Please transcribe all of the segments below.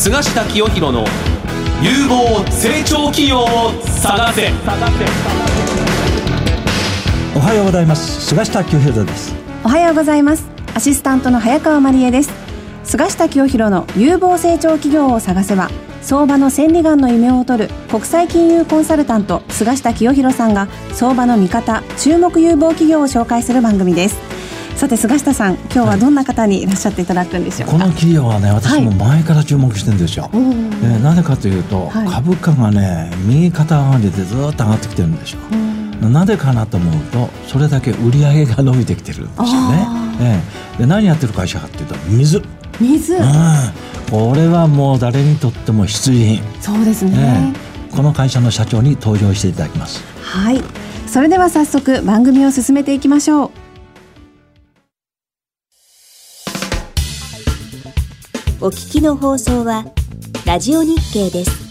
菅下清弘の有望成長企業を探せ。おはようございます。菅下清弘です。おはようございます。アシスタントの早川真理恵です。菅下清弘の有望成長企業を探せば相場の千里眼の夢を取る国際金融コンサルタント菅下清弘さんが相場の見方注目有望企業を紹介する番組ですさて菅下さん今日はどんな方にいらっしゃっていただくんでしょうか、この企業はね私も前から注目してるんですよ、おーえーなぜかというと、はい。株価がね右肩上がりでずっと上がってきてるんですよ、なぜかなと思うとそれだけ売り上げが伸びてきてるんですよね。あ、ええで何やってる会社かっていうと水、うん、水これはもう誰にとっても必需品、そうですね、ええこの会社の社長に登場していただきます。はい。それでは早速番組を進めていきましょうお聞きの放送はラジオ日経です。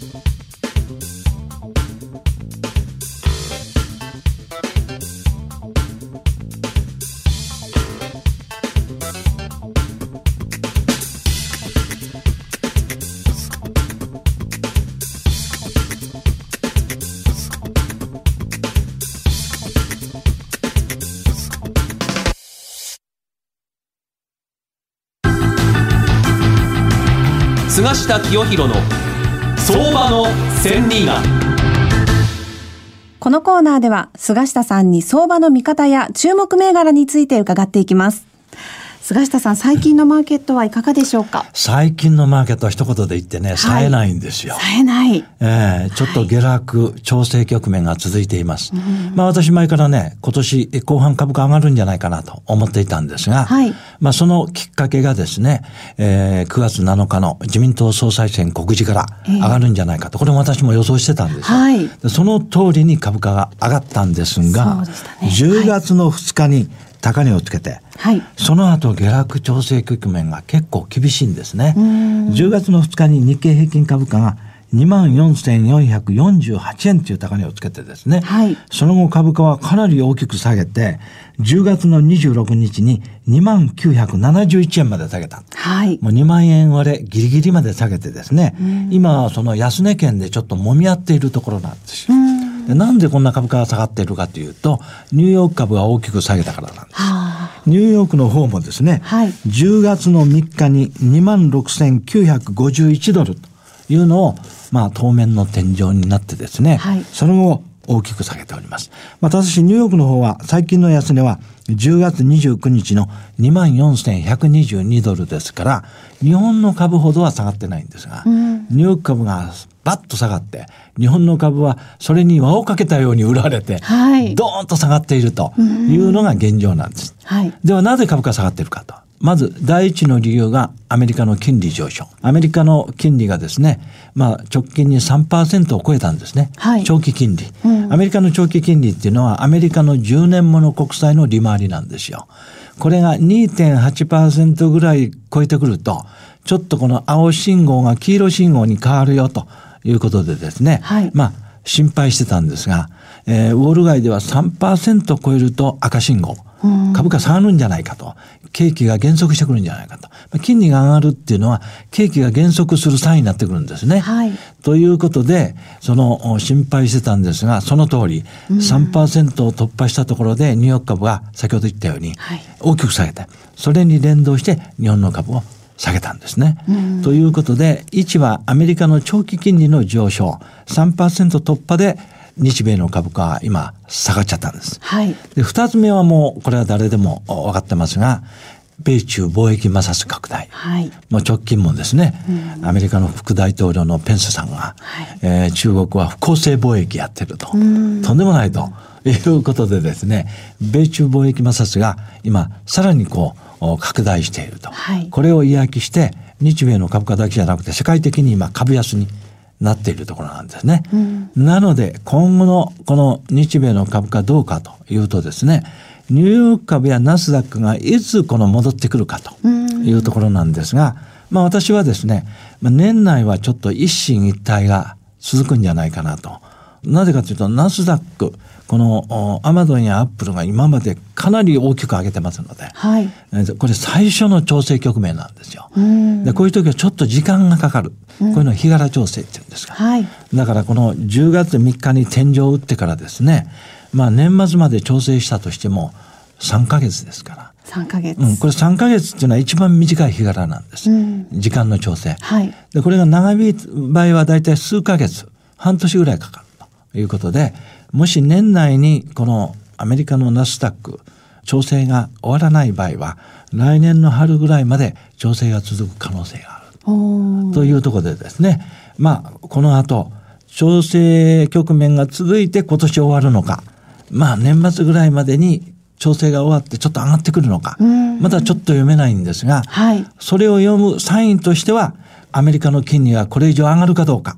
菅下清弘の相場の千里眼このコーナーでは菅下さんに相場の見方や注目銘柄について伺っていきます。菅下さん、最近のマーケットはいかがでしょうか？最近のマーケットは一言で言ってね冴えないんですよ、冴えない。ええちょっと下落、調整局面が続いています。まあ私前からね、今年後半株価上がるんじゃないかなと思っていたんですが、はい。まあそのきっかけがですね、えー9月7日の自民党総裁選告示から上がるんじゃないかと、これも私も予想してたんですよ。はい。でその通りに株価が上がったんですそが、ね。10月の2日に高値をつけて、はい。その後下落調整局面が結構厳しいんですね。10月の2日に日経平均株価が24,448円という高値をつけてですね、はいその後株価はかなり大きく下げて、10月の26日に2971円まで下げた。はい。もう2万円割れギリギリまで下げてですね、今はその安値圏でちょっと揉み合っているところなんですよ。でなんでこんな株価が下がっているかというと、ニューヨーク株が大きく下げたからなんです。はニューヨークの方もですね、はい。10月の3日に26,951ドルというのを、まあ当面の天井になってですね、はい。その後大きく下げております。また私、ニューヨークの方は最近の安値は10月29日の24,122ドルですから、日本の株ほどは下がってないんですが、ニューヨーク株がバッと下がって、日本の株はそれに輪をかけたように売られて、はいドーンと下がっているというのが現状なんです。はい。ではなぜ株価下がっているかと。まず第一の理由がアメリカの金利上昇。アメリカの金利がですね、まあ直近に3%を超えたんですね。はい長期金利、アメリカの長期金利っていうのはアメリカの10年もの国債の利回りなんですよ。これが2.8%ぐらい超えてくると、ちょっとこの青信号が黄色信号に変わるよということでですね、はいまあ心配してたんですが、えーウォール街では3%超えると赤信号。株価下がるんじゃないかと。景気が減速してくるんじゃないかと。まあ金利が上がるっていうのは、景気が減速するサインになってくるんですね。はいということで、そのお心配してたんですが、その通り、3%を突破したところで、ニューヨーク株は先ほど言ったようにはい、大きく下げて、それに連動して日本の株を下げたんですね。ということで、1はアメリカの長期金利の上昇、3%突破で日米の株価は今下がっちゃったんです。はい。で、二つ目はもう、これは誰でもお分かってますが、米中貿易摩擦拡大。はい。もう直近もですね、アメリカの副大統領のペンスさんが、はいえー中国は不公正貿易やってると。とんでもないということでですね、米中貿易摩擦が今、さらにこう、お拡大していると。はいこれを嫌気して、日米の株価だけじゃなくて、世界的に今株安になっているところなんですね。なので、今後のこの日米の株価どうかというとですね、ニューヨーク株やナスダックがいつこの戻ってくるかというところなんですが、まあ私はですね、まあ年内はちょっと一進一退が続くんじゃないかなと。なぜかというと、ナスダック、このアマゾンやアップルが今までかなり大きく上げてますので、はい。これ最初の調整局面なんですよ。でこういう時はちょっと時間がかかる。こういうのを日柄調整って言うんですが。はい。だからこの10月3日に天井を打ってからですね、まあ年末まで調整したとしても3ヶ月ですから。3ヶ月。うん、これ3ヶ月っていうのは一番短い日柄なんです。うん時間の調整。はい。で、これが長引く場合は大体数ヶ月、半年ぐらいかかるということで、もし年内にこのアメリカのナスダック、調整が終わらない場合は、来年の春ぐらいまで調整が続く可能性がある。というところでですね、まあ、この後、調整局面が続いて今年終わるのか、まあ、年末ぐらいまでに調整が終わってちょっと上がってくるのか、まだちょっと読めないんですが、はい。それを読むサインとしては、アメリカの金利がこれ以上上がるかどうか、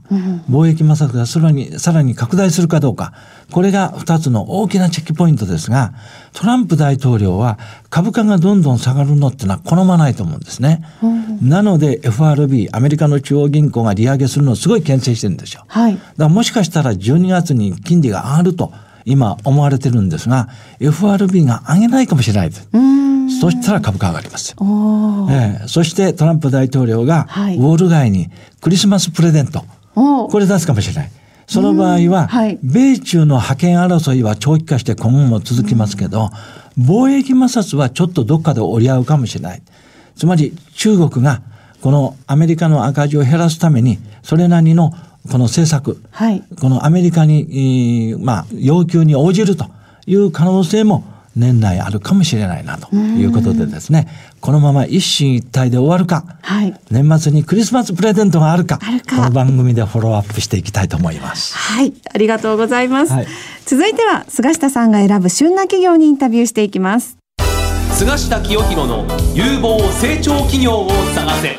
貿易摩擦がさらに、さらに拡大するかどうか、これが二つの大きなチェックポイントですが、トランプ大統領は株価がどんどん下がるのってのは好まないと思うんですね。なので FRB、アメリカの中央銀行が利上げするのをすごい牽制してるんですよ。はい。だからもしかしたら12月に金利が上がると今思われてるんですが、FRB が上げないかもしれないです。そしたら株価上がりますよ。ええそしてトランプ大統領がウはいォール街にクリスマスプレゼント、おーこれ出すかもしれない。その場合は、はい米中の覇権争いは長期化して今後も続きますけど、貿易摩擦はちょっとどっかで折り合うかもしれない。つまり中国がこのアメリカの赤字を減らすために、それなりのこの政策、はい。このアメリカに、えーまあ、要求に応じるという可能性も年内あるかもしれないなということでですね、このまま一進一退で終わるか、はい。年末にクリスマスプレゼントがあるか、あるかこの番組でフォローアップしていきたいと思います。はい。ありがとうございます。はい続いては、菅下さんが選ぶ旬な企業にインタビューしていきます。菅下清宏の有望成長企業を探せ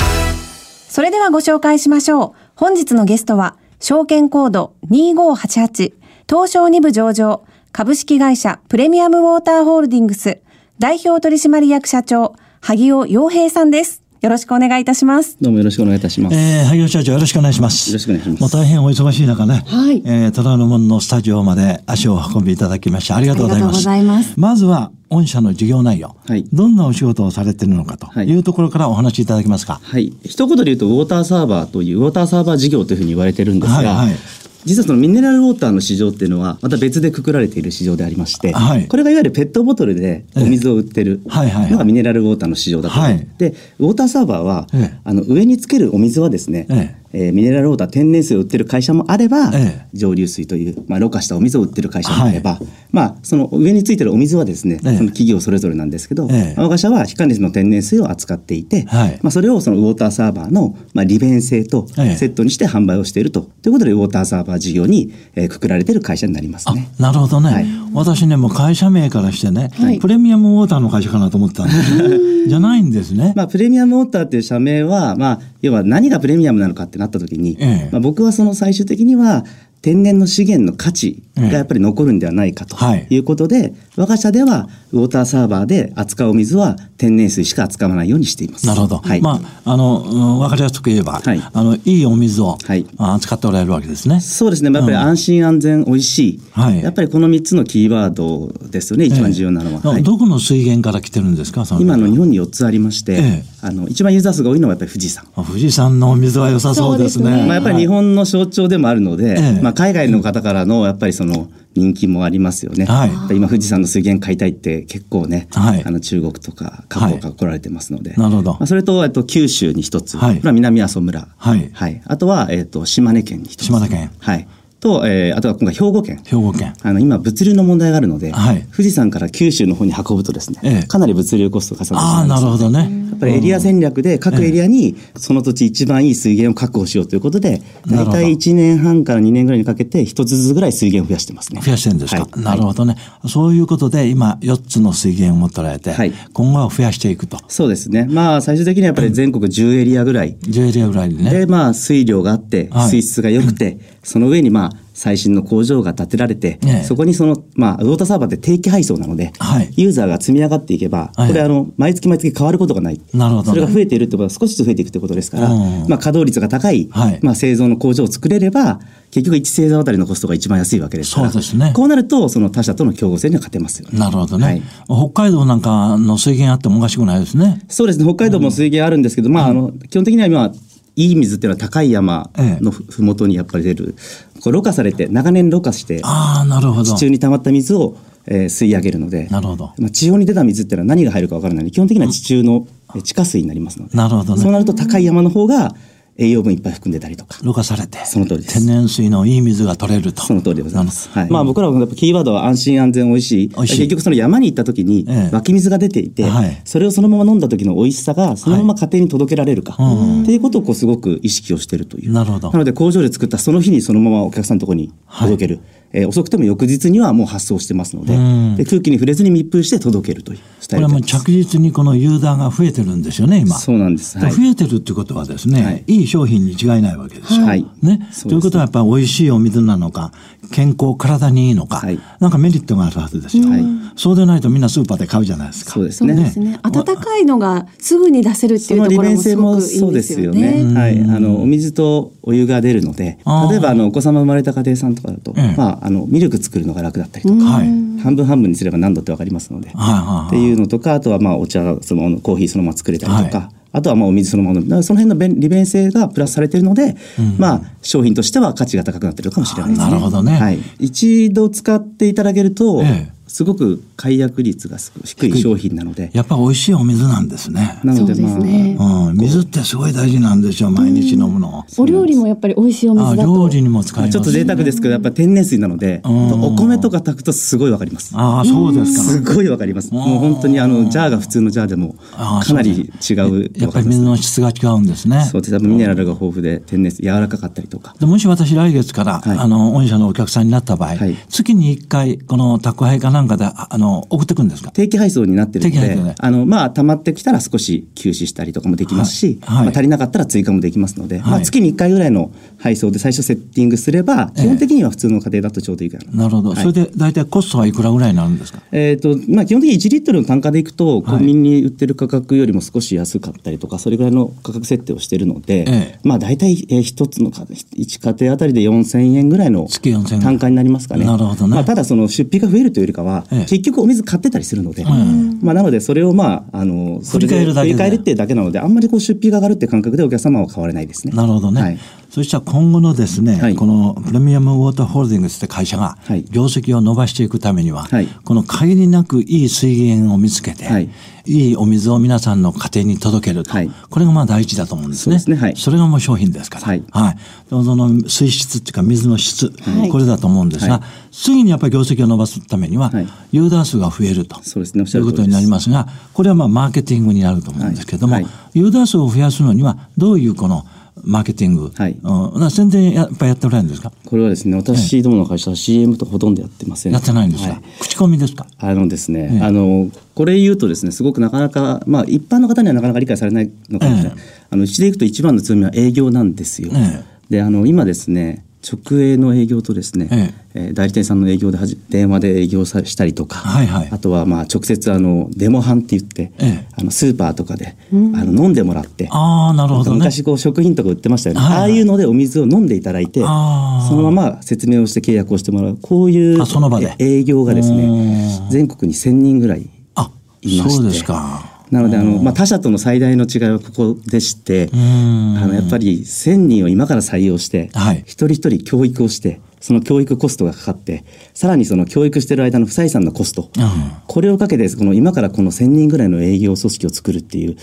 それではご紹介しましょう。本日のゲストは、証券コード2588、東証2部上場、株式会社プレミアムウォーターホールディングス、代表取締役社長、萩尾洋平さんです。よろしくお願いいたします。どうもよろしくお願いいたします。えー、萩尾社長よろしくお願いします。よろしくお願いしますもう大変お忙しい中ね、はいえー、虎ノ門のスタジオまで足を運んでいただきましてありがとうございます。ありがとうございますまずは、御社の事業内容、はいどんなお仕事をされているのかとはいいうところからお話しいただけますか？はい。一言で言うと、ウォーターサーバーという、ウォーターサーバー事業というふうに言われてるんですが、はいはい実はそのミネラルウォーターの市場っていうのは、また別でくくられている市場でありまして、はい。これがいわゆるペットボトルでお水を売ってるのがミネラルウォーターの市場だと。はい。で、ウォーターサーバーは、ええ。あの上につけるお水はですね、ええーミネラルウォーター天然水を売ってる会社もあれば、ええ。蒸留水という、まあ、ろ過したお水を売ってる会社もあれば、まあ、その上についてるお水はですね、ええ。その企業それぞれなんですけど、ええ。我が社は非加熱の天然水を扱っていて、はい。まあ、それをそのウォーターサーバーの、まあ、利便性とええ。セットにして販売をしていると、ということでウォーターサーバー事業に、えーくくられている会社になりますあね。なるほどね、はい私ねもう会社名からしてね、はい。プレミアムウォーターの会社かなと思ったんですよ じゃないんですね、まあ、プレミアムウォーターっていう社名は、まあ、要は何がプレミアムなのかってなった時に、ええ。まあ、僕はその最終的には天然の資源の価値がやっぱり残るんではないかとはいいうことで、我が社ではウォーターサーバーで扱う水は天然水しか扱わないようにしています。なるほど、はい。まああの、うん、分かりやすく言えば、はいあのいいお水を、はいあ扱っておられるわけですねそうですね。やっぱり安心安全美味しい。はいやっぱりこの3つのキーワードですよね。一番重要なのは。ええはいどこの水源から来てるんですか？そ今の日本に4つありまして、ええあの一番ユーザー数が多いのはやっぱり富士山。あ富士山のお水は良さそうですね。そうですねまあ、やっぱり日本の象徴でもあるので、ええまあ、海外の方からのやっぱりその人気もありますよね。はい。今富士山の水源買いたいって結構ね、はい。あの中国とか韓国から来られてますので、なるほど。まあ、それとえっと九州に一つ、はい。これは南阿蘇村、はい。あとはえっと島根県に一つ、島根県。はい、と、えーあとは今回兵庫県。兵庫県。あの今物流の問題があるので、はい富士山から九州の方に運ぶとですね、ええかなり物流コストがかさああ、なるほどね。やっぱりエリア戦略で各エリアにその土地一番いい水源を確保しようということで、大体1年半から2年ぐらいにかけて一つずつぐらい水源を増やしてますね。増やしてるんですか、はいなるほどね。そういうことで今4つの水源を持っておられて、はい今後は増やしていくと。そうですね。まあ最終的にはやっぱり全国10エリアぐらい10エリアぐらいでね。で、まあ水量があってはい、水質が良くて、その上にまあ最新の工場が建てられて、ええ。そこにその、まあ、ウォーターサーバーって定期配送なので、はい。ユーザーが積み上がっていけば、はいこれあの、毎月毎月変わることがない。なるほどね。それが増えているってことは少しずつ増えていくってことですから、うん。まあ、稼働率が高い、はい。まあ、製造の工場を作れれば、結局1製造あたりのコストが一番安いわけですから、そうですね。こうなると、その他社との競合戦には勝てますよね。なるほどね、はい。北海道なんかの水源あってもおかしくないですね。そうですね、北海道も水源あるんですけど、まあ、あの、基本的には今、いい水っていうのは高い山のふふもとにやっぱり出る、こう、ろ過されて、長年ろ過して、ああ、なるほど。地中に溜まった水を、えー吸い上げるので、なるほど。まあ、地上に出た水っていうのは何が入るかわからないので、基本的には地中のえー地下水になりますので、なるほどね。そうなると高い山の方が栄養分いっぱい含んでたりとか、ろ過されて、その通りです。天然水のいい水が取れると。その通りでございます。はい、まあ僕らはやっぱキーワードは安心安全美味しい。美味しい。結局その山に行った時にええ。湧き水が出ていて、はい。それをそのまま飲んだ時の美味しさがそのまま家庭に届けられるか、うんっていうことをこうすごく意識をしているという。なるほど。なので工場で作ったその日にそのままお客さんのところに届ける。えー遅くても翌日にはもう発送してますのでうんで空気に触れずに密封して届けるというスタこれはもうイルであります着実にこのユーザーが増えてるんですよね、今。そうなんです。はい。増えてるってことはですね、はいい、い商品に違いないわけですよ。はいね、ということはやっぱり美味しいお水なのか、健康、体にいいのか、はいなんかメリットがあるはずですよ、はいそうでないとみんなスーパーで買うじゃないですか。そうですね。ですね。温かいのがすぐに出せるってそいうところの利便性もすごくいいでですよね。ね。はい。あの、お水とお湯が出るので、例えば、あの、お子様生まれた家庭さんとかだと、ええまあ、あの、ミルク作るのが楽だったりとか、はい。半分半分にすれば何度ってわかりますので、はいはいっていうのとか、あとは、まあ、お茶、その、コーヒーそのまま作れたりとか、はい。あとはまあお水そのまま飲む。その辺の便利便性がプラスされているので、まあ商品としては価値が高くなっているかもしれないですね。なるほどね。はい。一度使っていただけると、ええすごく解約率が低い商品なので、やっぱり美味しいお水なんですね。なのでそうでますあ、ねうん、水ってすごい大事なんですよ、毎日飲むの。お料理もやっぱり美味しいおあ水だと。料理にも使います。まあちょっと贅沢ですけど、やっぱ天然水なので、んお米とか炊くとすごいわかります。ああ、そうですか。すごいわかります。もう本当にあの、ジャーが普通のジャーでもかなり違う。やっぱり水の質が違うんですね。そうです。ミネラルが豊富で天然水、柔らかかったりとか。でもし私来月から、はいあの、御社のお客さんになった場合、はい月に1回、この宅配かなんかで、ああの、送ってくんですか？定期配送になってるので、ね。あの、まあ、溜まってきたら少し休止したりとかもできますし、はい。はい。まあ、足りなかったら追加もできますので、まあ、はい月に1回ぐらいの配送で最初セッティングすれば、基本的には普通の家庭だとちょうどいいかな。なるほど。はい。それで大体コストはいくらぐらいになるんですか？えーとまあ、基本的に1リットルの単価でいくと、コンビニに売ってる価格よりも少し安かったりとか、それぐらいの価格設定をしているので、ええ。まあ、大体、えー一つの家家庭あたりで4000円ぐらいの月4000円。単価になりますかね。なるほどね。まあ、ただ、その出費が増えるというよりかは、ええ。結局お水買ってたりするので、まあ、なので、それをまあ、あの、それで振り返るっていうだけなので、あんまりこう出費が上がるって感覚でお客様は買われないですね。なるほどね。はいそしたら今後のですね、はい。このプレミアムウォーターホールディングスって会社がはい。業績を伸ばしていくためには、はい。この限りなくいい水源を見つけて、はい。いいお水を皆さんの家庭に届けると、はい。これがまあ第一だと思うんですね。そね。はい。それがもう商品ですから。はい。でもその水質っていうか水の質、はい。これだと思うんですが、はい。次にやっぱり業績を伸ばすためには、はい。ユーザー数が増えると。そうですね。おっしということになりますが、これはまあマーケティングになると思うんですけども、はい。はユーザー数を増やすのにはどういうこのマーケティング、はい。うん、な宣伝やっぱやっておられるんですか？これはですね、私どもの会社は CM とほとんどやってません。やってないんですか、はい。口コミですか？あのですね、ええ。あのこれ言うとですねすごくなかなかまあ一般の方にはなかなか理解されないのかもしれない、えあのうちでいくと一番の強みは営業なんですよ、え。であの今ですね直営の営業とですね、ええ。ー代理店さんの営業ではじ電話で営業さしたりとか、はいはい。あとはまあ直接あのデモ販って言って、ええ。あのスーパーとかで、あの飲んでもらってああなるほどね。昔こう食品とか売ってましたよね、はいはい。ああいうのでお水を飲んでいただいてそのまま説明をして契約をしてもらう。こういうあその場で。え営業がですうねん。全国に1,000人ぐらいあいまして。そうですかなのであの、まあ、他社との最大の違いはここでしてん。あのやっぱり1,000人を今から採用して、はい。一人一人教育をしてその教育コストがかかってさらにその教育してる間の不採算のコスト、うん。これをかけてこの今からこの1,000人ぐらいの営業組織を作るっていう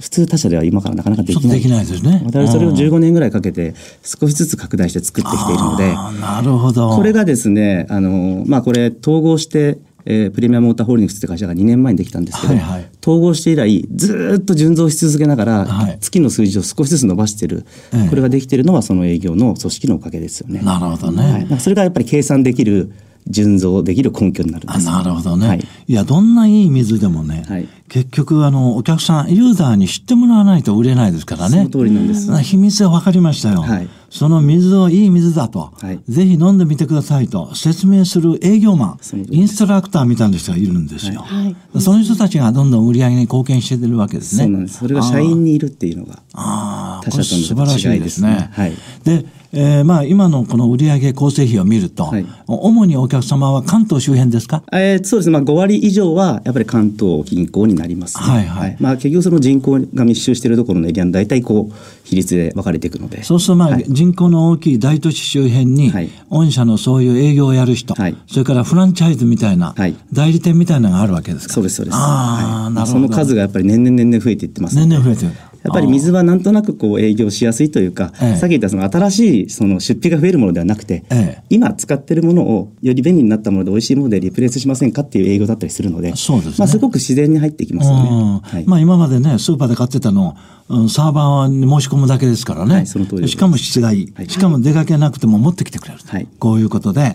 普通他社では今からなかなかできない。できないですね。私それをうん。15年ぐらいかけて少しずつ拡大して作ってきているのでなるほど。これがですねあのまあこれ統合してえープレミアムウォーターホールディングスって会社が2年前にできたんですけど、はいはい。統合して以来ずーっと順増し続けながら、はい。月の数字を少しずつ伸ばしてる、ええ。これができてるのはその営業の組織のおかげですよね。なるほどね、はい、それがやっぱり計算できる純増できる根拠になるんです。あなるほどね、はい。い、やどんないい水でもね、はい。結局あのお客さんユーザーに知ってもらわないと売れないですからね。その通りなんです。秘密は分かりましたよ、はい。その水をいい水だと、はい。ぜひ飲んでみてくださいと説明する営業マンインストラクターみたいな人がいるんですよ、はい。その人たちがどんどん売り上げに貢献してるわけですね。そうなんです。それが社員にいるっていうのが。ああ、他これ社との素晴らしいですね。ですね。はい。で、えーまあ今のこの売上構成比を見ると、はい。主にお客様は関東周辺ですか？えーそうですね、まあ、5割以上はやっぱり関東近郊になります、ね。はいはい。まあ、結局その人口が密集しているところのエリアの大体こう比率で分かれていくので。そうするとまあ、はい。人口の大きい大都市周辺に、はい。御社のそういう営業をやる人、はい。それからフランチャイズみたいな、はい。代理店みたいなのがあるわけですか？そうですそうです。ああ、はい。なるほど。その数がやっぱり年々年々増えていってますので。年々増えてる。やっぱり水はなんとなくこう営業しやすいというか、ええさっき言ったその新しいその出費が増えるものではなくて、ええ今使ってるものをより便利になったもので美味しいものでリプレイスしませんかっていう営業だったりするので、そうですねまあ、すごく自然に入ってきますようんね。はいまあ今までね、スーパーで買ってたの、うんサーバーに申し込むだけですからね。はいその通りですしかも質がいい。はいしかも出かけなくても持ってきてくれる。はいこういうことで。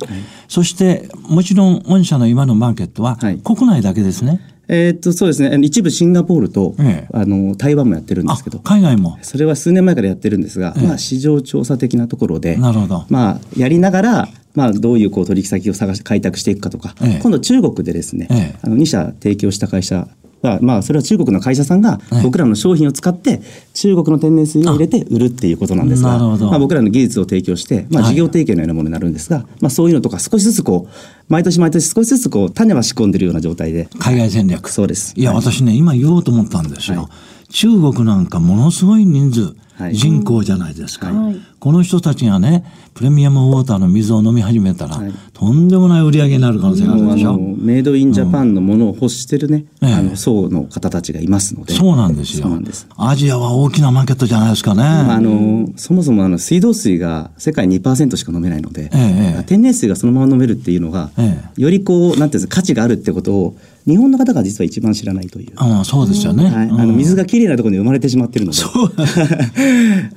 そして、もちろん御社の今のマーケットははい国内だけですね。えーっとそうですね。一部シンガポールと、ええ。あの台湾もやってるんであすけど、海外も。それは数年前からやってるんですが、ええ。まあ、市場調査的なところで、なるほど。まあ、やりながら、まあ、どういうこう取引先を探し開拓していくかとか、ええ。今度中国でですね、ええ。あの2社提供した会社が、まあ、それは中国の会社さんがええ僕らの商品を使って中国の天然水を入れて売るっていうことなんですが、まあ、僕らの技術を提供して、まあ、はい。事業提携のようなものになるんですが、まあ、そういうのとか少しずつこう毎年毎年少しずつこう種は仕込んでるような状態で。海外戦略。そうです。いや、はい。私ね、今言おうと思ったんですよ。はい。中国なんかものすごい人数、はい人口じゃないですか、はい。この人たちがね、プレミアムウォーターの水を飲み始めたら、はい。とんでもない売り上げになる可能性があるでしょ。メイドインジャパンのものを欲してるね、ええ。あの層の方たちがいますので。そうなんですよ。アジアは大きなマーケットじゃないですかね。まあ、あのそもそもあの水道水が世界2%しか飲めないので、ええええ。天然水がそのまま飲めるっていうのが、えよりこうなんていうんですか価値があるってことを日本の方が実は一番知らないという。うん、そうですよね。はい、あうん。の水がきれいなところに生まれてしまってるので、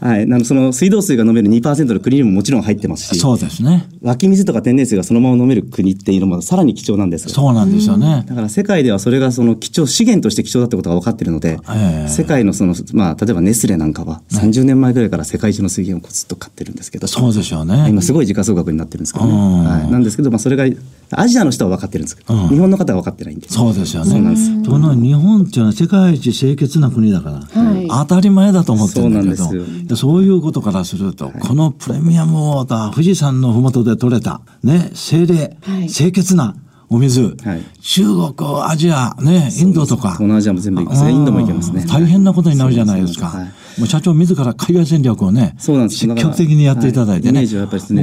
はい、あのその水道水が飲める2%の国にももちろん入ってますし、そうですね。湧き水とか天然水がそのまま飲める国っていうのもさらに貴重なんですよ。そうなんですよね。だから世界ではそれがその貴重資源として貴重だってことが分かっているので、ええ世界のそのまあ例えばネスレなんかは30年前ぐらいから世界中の水源をずっと買ってるんですけど、そうですよね。今すごい時価総額になってるんですけどね。うんはい、なんですけど、まあそれがアジアの人は分かってるんですけど、うん日本の方は分かってないんで。そうですよね。そうなんですところが日本っていうのは世界一清潔な国だから、はい当たり前だと思ってるんだけど、そうなんですよいやそういうことからすると、このプレミアムウォーター、富士山のふもとで取れた、ね、精霊、はい清潔なお水、はい中国、アジア、ね、インドとか。東南アジアも全部行きますね。インドも行けますね。大変なことになるじゃないですか。そうですもう社長自ら海外戦略をね、そうなんです積極的にやっていただいてね。はい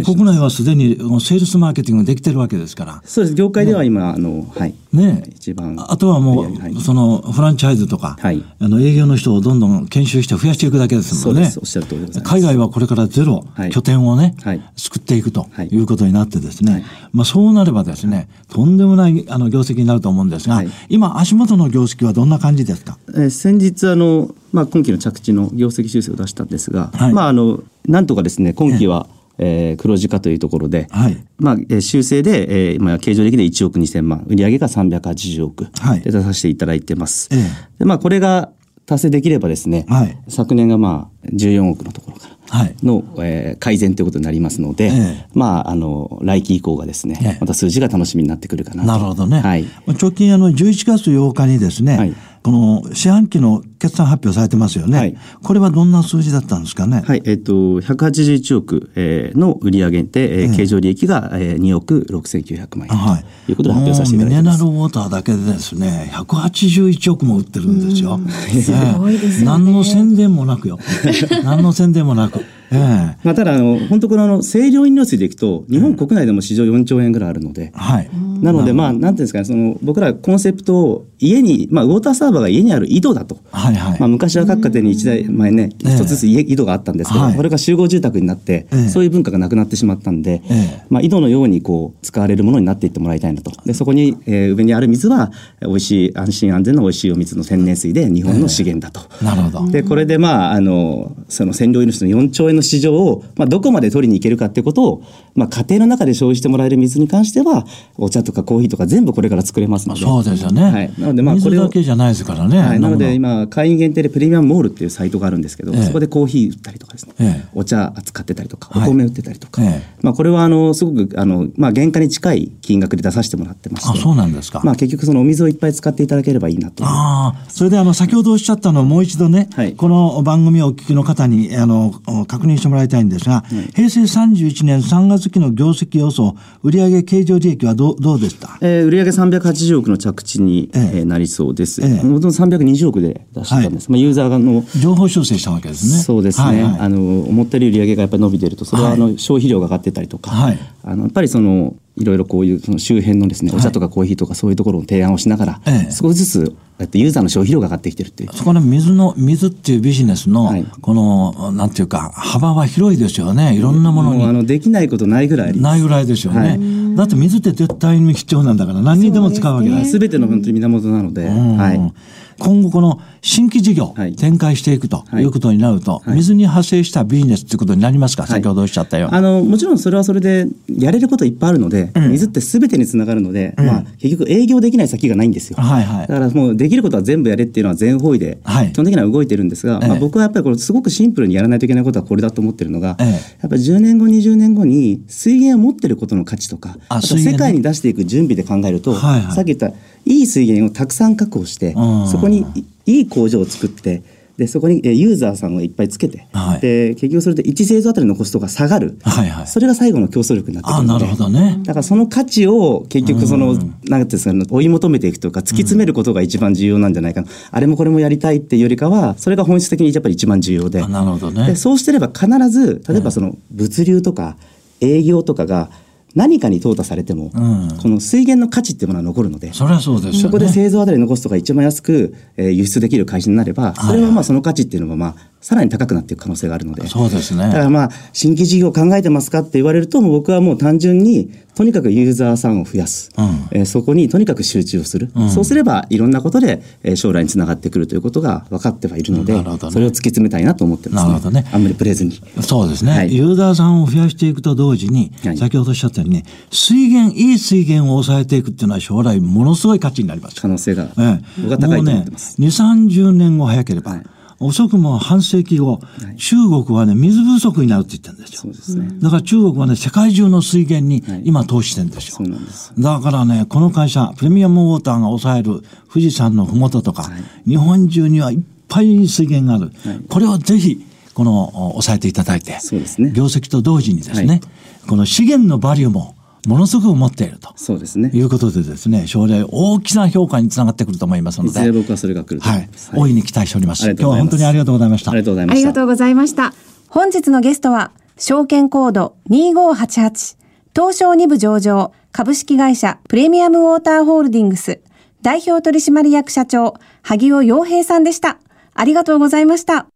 国内はすでにセールスマーケティングできてるわけですから。そうです。業界では今、あの、はい。ね一番。あとはもう、はいそのフランチャイズとか、はいあの営業の人をどんどん研修して増やしていくだけですもんね。そうです。おっしゃる通りでございます。海外はこれからゼロ、はい拠点をね、はい作っていくとはいいうことになってですね、はいまあそうなればですね、とんでもないあの業績になると思うんですが、はい今足元の業績はどんな感じですか？えー先日あの、まあ、今期の着地の業績修正を出したんですが、はい。まあ、あのなんとかですね今期は、えー黒字化というところで、はい。まあ、えー修正で、えーまあ、経常利益で1億2000万売上が380億はい。で出させていただいてます。ええ。でまあ、これが達成できればですね、はい。昨年がまあ14億のところから。はい。の、えー改善ということになりますので、ええ。まああの来期以降がですね、ええ。また数字が楽しみになってくるかなと。なるほどね。はい。直近あの11月8日にですね、はいこの四半期の決算発表されてますよね。はいこれはどんな数字だったんですかね？はい、えっ、と、181億、えーの売上で、えー経常利益が、えー、2億6900万円はい。ということで発表させていただいてもうミネラます。ルウォーターだけでですね、181億も売ってるんですよ。すごいですよね何の宣伝もなくよ。何の宣伝もなく。ええまあ、ただあの、本当このあの清涼飲料水でいくと、日本国内でも市場4兆円ぐらいあるので、はい。なので、まあ、なんていうんですかね、その、僕らコンセプトを家に、まあ、ウォーターサーバーが家にある井戸だと。はいはい。まあ、昔は各家庭に一台前ね、ええ一つずつ家井戸があったんですけど、はいこれが集合住宅になって、ええそういう文化がなくなってしまったんで、ええまあ、井戸のようにこう使われるものになっていってもらいたいなと。で、そこに、えー上にある水は、美味しい、安心安全な美味しいお水の天然水で日本の資源だと。なるほど。でこれでまああのその占領主の4兆円の市場を、まあ、どこまで取りに行けるかっていうことを、まあ、家庭の中で消費してもらえる水に関してはお茶とかコーヒーとか全部これから作れますので。そうですよね。はい、なのでまあこ水れをだけじゃないですからね。はい、なので今会員限定でプレミアムモールっていうサイトがあるんですけど、ええ。そこでコーヒー売ったりとかですね、ええ。お茶扱ってたりとかおはい。米売ってたりとか、ええ。まあ、これはあのすごくあの、まあ、原価に近い金額で出させてもらってまして。あ、そうなんですか。まあ、結局そのお水をいっぱい使っていただければいいなと。ああ、それであの、先ほどおっしゃったのをもう一度ね、はい。この番組をお聞きの方に、あの、確認してもらいたいんですが、平成31年3月期の業績予想、売上経常利益はどう、どうでしたえー、売上380億の着地に、えええーなりそうです。ええもともと320億で出してたんです。まあ、ユーザーの情報修正したわけですね。そうですね、あの思ったより売上がやっぱり伸びてるとそれははいあの消費量が上がってたりとか、はいあのやっぱりそのいろいろこういうその周辺のですね、お茶とかコーヒーとかそういうところの提案をしながら、ええ少しずつやってユーザーの消費量が上がってきてるっていう。そこの水の、水っていうビジネスの、はいこの、なんていうか、幅は広いですよね。いろんなものに。あのできないことないぐらいないぐらいですよね。はいだって水って絶対に必要なんだから何にでも使うわけだ。すべての本当に源なので、うん。はい。今後この新規事業、はい。展開していくとはい。いうことになると、はい。水に派生したビジネスということになりますか、はい。先ほどおっしゃったように。あのもちろんそれはそれでやれることいっぱいあるので、うん。水ってすべてにつながるので、まあ、結局営業できない先がないんですよ。はいはい。だからもうできることは全部やれっていうのは全方位で、はい。基本的には動いてるんですが、ええ。まあ、僕はやっぱりこれすごくシンプルにやらないといけないことはこれだと思ってるのが、ええ。やっぱり10年後20年後に水源を持ってることの価値とかあと世界に出していく準備で考えると、さっき言ったいい水源をたくさん確保して、うんそこにいい工場を作ってでそこにえユーザーさんをいっぱいつけて、はいで結局それで1製造あたりのコストが下がる、はいはい。それが最後の競争力になってくるのであなるほどね。だからその価値を結局その、なんていうんですかね、追い求めていくとか、突き詰めることが一番重要なんじゃないかな。あれもこれもやりたいっていうよりかは、それが本質的にやっぱり一番重要で。あなるほどねで。そうしてれば必ず、例えばその物流とか営業とかが何かに淘汰されても、うんこの水源の価値っていうものは残るので。それはそうですよね。そこで製造あたりのコストが一番安く、えー輸出できる会社になれば、それはまあその価値っていうのはまあ、さらに高くなっていく可能性があるので。そうですね。だからまあ、新規事業考えてますかって言われると、もう僕はもう単純に、とにかくユーザーさんを増やす。うんえーそこにとにかく集中をする。うんそうすれば、いろんなことで、えー将来につながってくるということが分かってはいるので、なるほどねそれを突き詰めたいなと思ってます、なるほどねあんまりブレずに。そうですね、はいユーザーさんを増やしていくと同時に、はい先ほどおっしゃったようにね、水源、いい水源を抑えていくっていうのは将来ものすごい価値になります。可能性が、ええ僕は高いと思ってます。もうね、2、30年後早ければ、はい遅くも半世紀後、い中国はね、水不足になるって言ってるんですよ。そうですね。だから中国はね、世界中の水源にはい今投資してるんですよ。そうなんです。だからね、この会社、プレミアムウォーターが抑える富士山のふもととか、はい日本中にはいっぱい水源がある。はいこれをぜひ、この、お抑えていただいて、そうですね業績と同時にですね、はいこの資源のバリューもものすごく持っていると。そうですね。いうことでですね、将来大きな評価につながってくると思いますので、いずれ僕はそれが来ると思はい大いに期待しております今日は本当にありがとうございました。ありがとうございました。ありがとうございました。本日のゲストは、証券コード2588、東証2部上場、株式会社プレミアムウォーターホールディングス、代表取締役社長、萩尾洋平さんでした。ありがとうございました。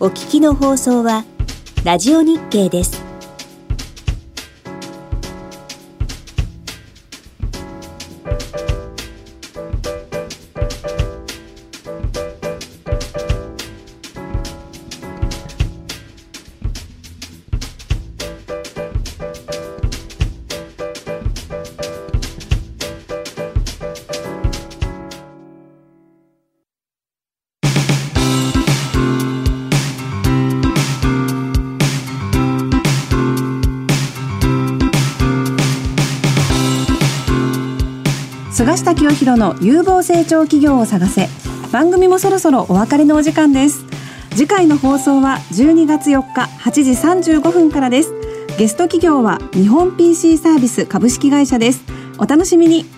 お聞きの放送はラジオ日経です。下清弘の有望成長企業を探せ。番組もそろそろお別れのお時間です。次回の放送は12月4日8時35分からです。ゲスト企業は日本 PC サービス株式会社です。お楽しみに。